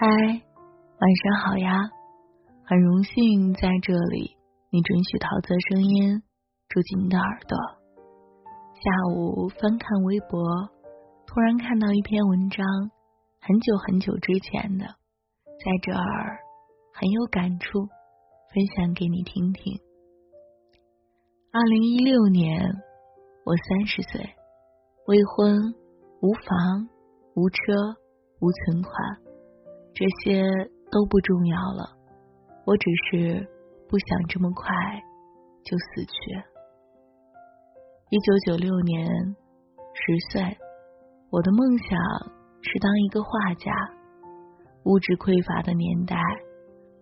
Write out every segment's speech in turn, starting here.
嗨，晚上好呀！很荣幸在这里，你准许桃子声音住进你的耳朵。下午翻看微博，突然看到一篇文章，很久很久之前的，在这儿很有感触，分享给你听听。二零一六年，我三十岁，未婚，无房，无车，无存款。这些都不重要了，我只是不想这么快就死去。一九九六年，十岁，我的梦想是当一个画家。物质匮乏的年代，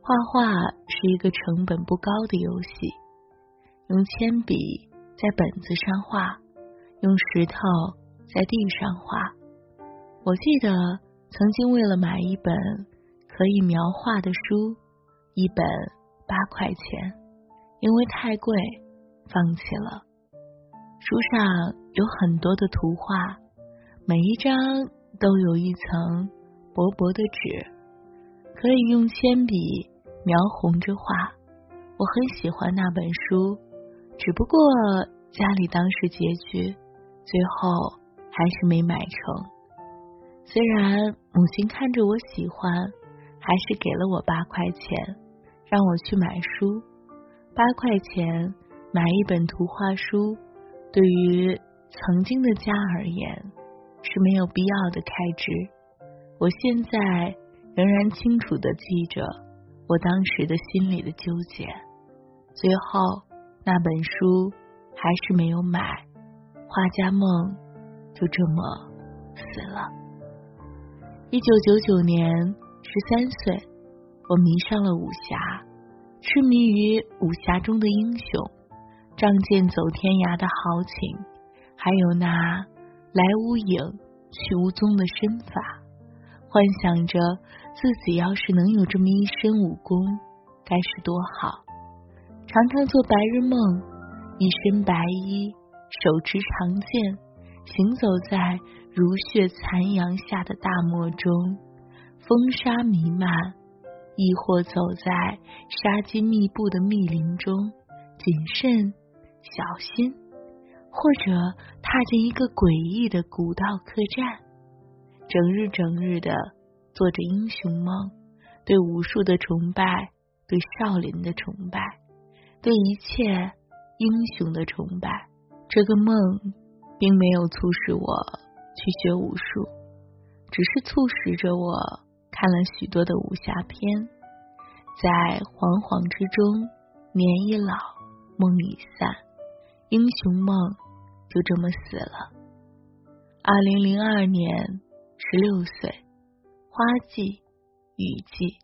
画画是一个成本不高的游戏。用铅笔在本子上画，用石头在地上画。我记得曾经为了买一本。可以描画的书，一本八块钱，因为太贵，放弃了。书上有很多的图画，每一张都有一层薄薄的纸，可以用铅笔描红着画。我很喜欢那本书，只不过家里当时拮据，最后还是没买成。虽然母亲看着我喜欢。还是给了我八块钱，让我去买书。八块钱买一本图画书，对于曾经的家而言是没有必要的开支。我现在仍然清楚的记着我当时的心里的纠结。最后那本书还是没有买，画家梦就这么死了。一九九九年。十三岁，我迷上了武侠，痴迷于武侠中的英雄，仗剑走天涯的豪情，还有那来无影去无踪的身法，幻想着自己要是能有这么一身武功，该是多好。常常做白日梦，一身白衣，手持长剑，行走在如血残阳下的大漠中。风沙弥漫，亦或走在杀机密布的密林中，谨慎小心；或者踏进一个诡异的古道客栈，整日整日的做着英雄梦，对武术的崇拜，对少林的崇拜，对一切英雄的崇拜。这个梦并没有促使我去学武术，只是促使着我。看了许多的武侠片，在惶惶之中，年已老，梦已散，英雄梦就这么死了。二零零二年，十六岁，花季，雨季，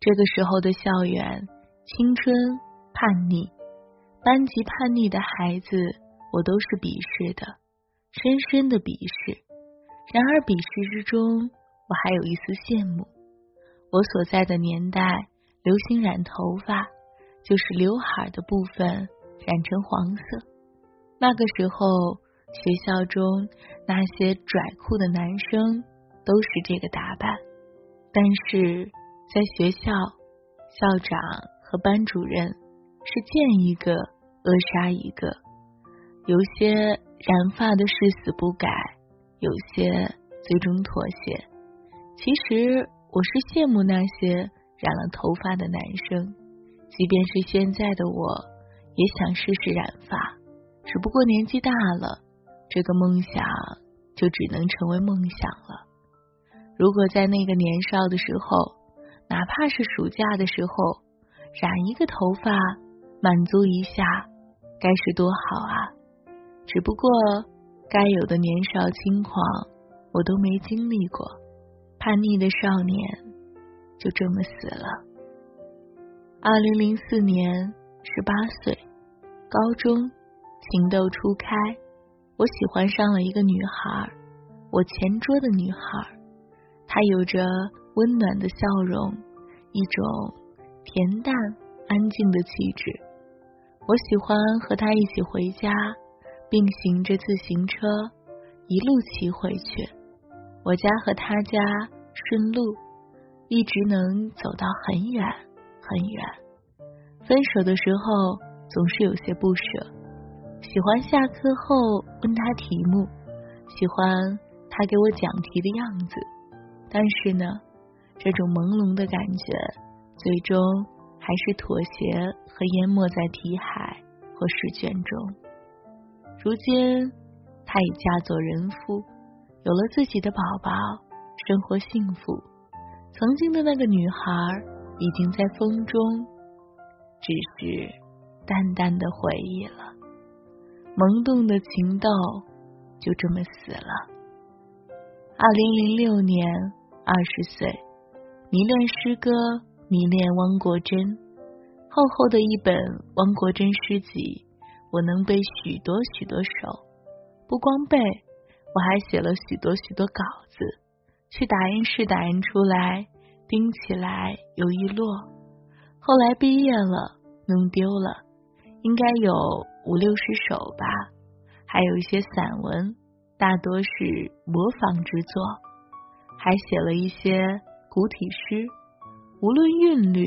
这个时候的校园，青春叛逆，班级叛逆的孩子，我都是鄙视的，深深的鄙视。然而鄙视之中。我还有一丝羡慕，我所在的年代流行染头发，就是刘海的部分染成黄色。那个时候，学校中那些拽酷的男生都是这个打扮，但是在学校，校长和班主任是见一个扼杀一个，有些染发的誓死不改，有些最终妥协。其实我是羡慕那些染了头发的男生，即便是现在的我，也想试试染发。只不过年纪大了，这个梦想就只能成为梦想了。如果在那个年少的时候，哪怕是暑假的时候染一个头发，满足一下，该是多好啊！只不过该有的年少轻狂，我都没经历过。叛逆的少年就这么死了。二零零四年，十八岁，高中，情窦初开，我喜欢上了一个女孩，我前桌的女孩，她有着温暖的笑容，一种恬淡安静的气质。我喜欢和她一起回家，并行着自行车一路骑回去。我家和他家。顺路，一直能走到很远很远。分手的时候总是有些不舍，喜欢下课后问他题目，喜欢他给我讲题的样子。但是呢，这种朦胧的感觉，最终还是妥协和淹没在题海和试卷中。如今，他已嫁作人妇，有了自己的宝宝，生活幸福。曾经的那个女孩，已经在风中，只是淡淡的回忆了。萌动的情窦，就这么死了。二零零六年。二十岁，迷恋诗歌，迷恋汪国真。厚厚的一本汪国真诗集，我能背许多许多首。不光背，我还写了许多许多稿子，去打印室打印出来，钉起来有一摞。后来毕业了，弄丢了，应该有五六十首吧，还有一些散文，大多是模仿之作。还写了一些古体诗，无论韵律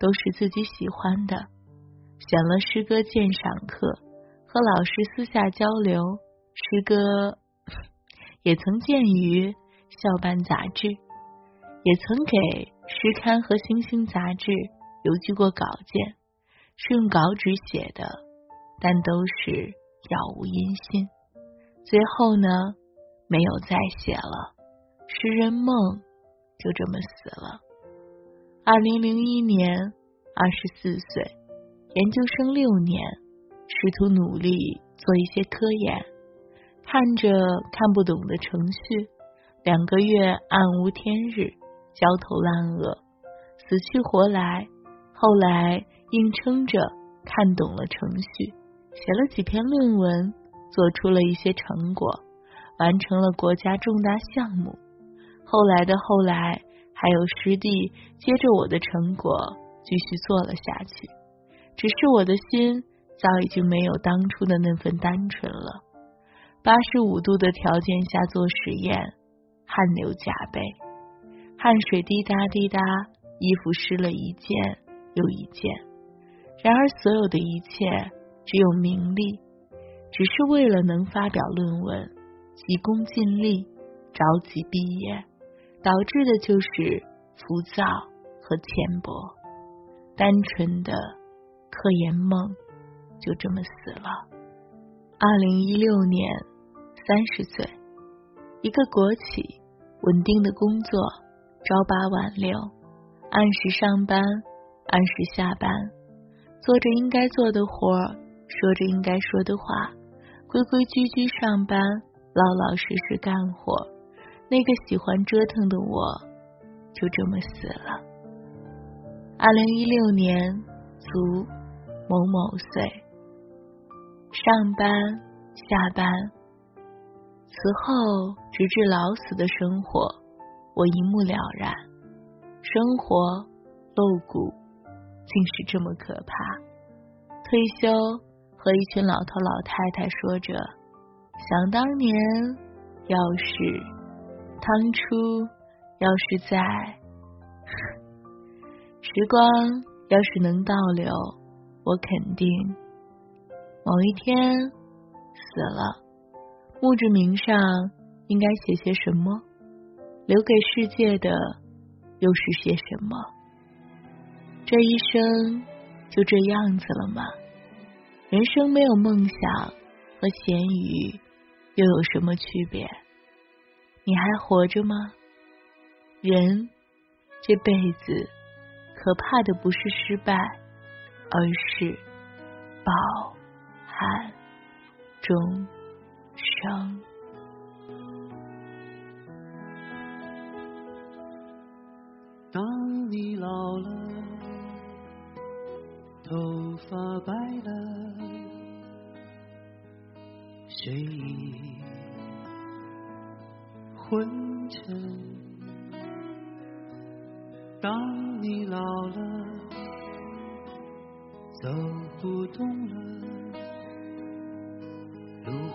都是自己喜欢的。选了诗歌鉴赏课，和老师私下交流诗歌，也曾见于校办杂志，也曾给诗刊和星星杂志邮寄过稿件，是用稿纸写的，但都是杳无音信。最后呢，没有再写了。诗人梦就这么死了。二零零一年，二十四岁，研究生六年，试图努力做一些科研，看着看不懂的程序，两个月暗无天日，焦头烂额，死去活来。后来硬撑着看懂了程序，写了几篇论文，做出了一些成果，完成了国家重大项目。后来的后来，还有师弟接着我的成果继续做了下去，只是我的心早已经没有当初的那份单纯了。八十五度的条件下做实验，汗流浃背，汗水滴答滴答，衣服湿了一件又一件。然而，所有的一切只有名利，只是为了能发表论文，急功近利，着急毕业。导致的就是浮躁和浅薄，单纯的科研梦就这么死了。二零一六年，三十岁，一个国企，稳定的工作，朝八晚六，按时上班，按时下班，做着应该做的活，说着应该说的话，规规矩矩上班，老老实实干活。那个喜欢折腾的我，就这么死了。二零一六年，卒某某岁。上班下班，此后直至老死的生活，我一目了然。生活露骨，竟是这么可怕。退休，和一群老头老太太说着，想当年，要是。当初要是在，时光要是能倒流，我肯定某一天死了，墓志铭上应该写些什么？留给世界的又是些什么？这一生就这样子了吗？人生没有梦想和咸鱼又有什么区别？你还活着吗？人这辈子可怕的不是失败，而是饱含终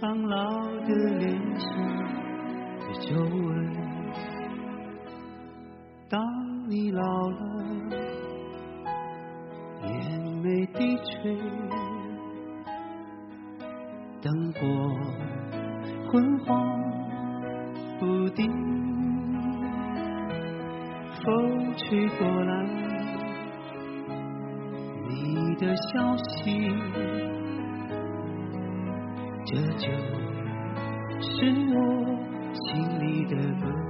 苍老的脸上的皱纹。当你老了，眼眉低垂，灯火昏黄不定，风吹过来，你的消息，这就是我心里的歌。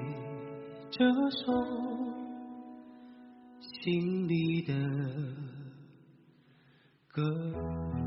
这首心里的歌。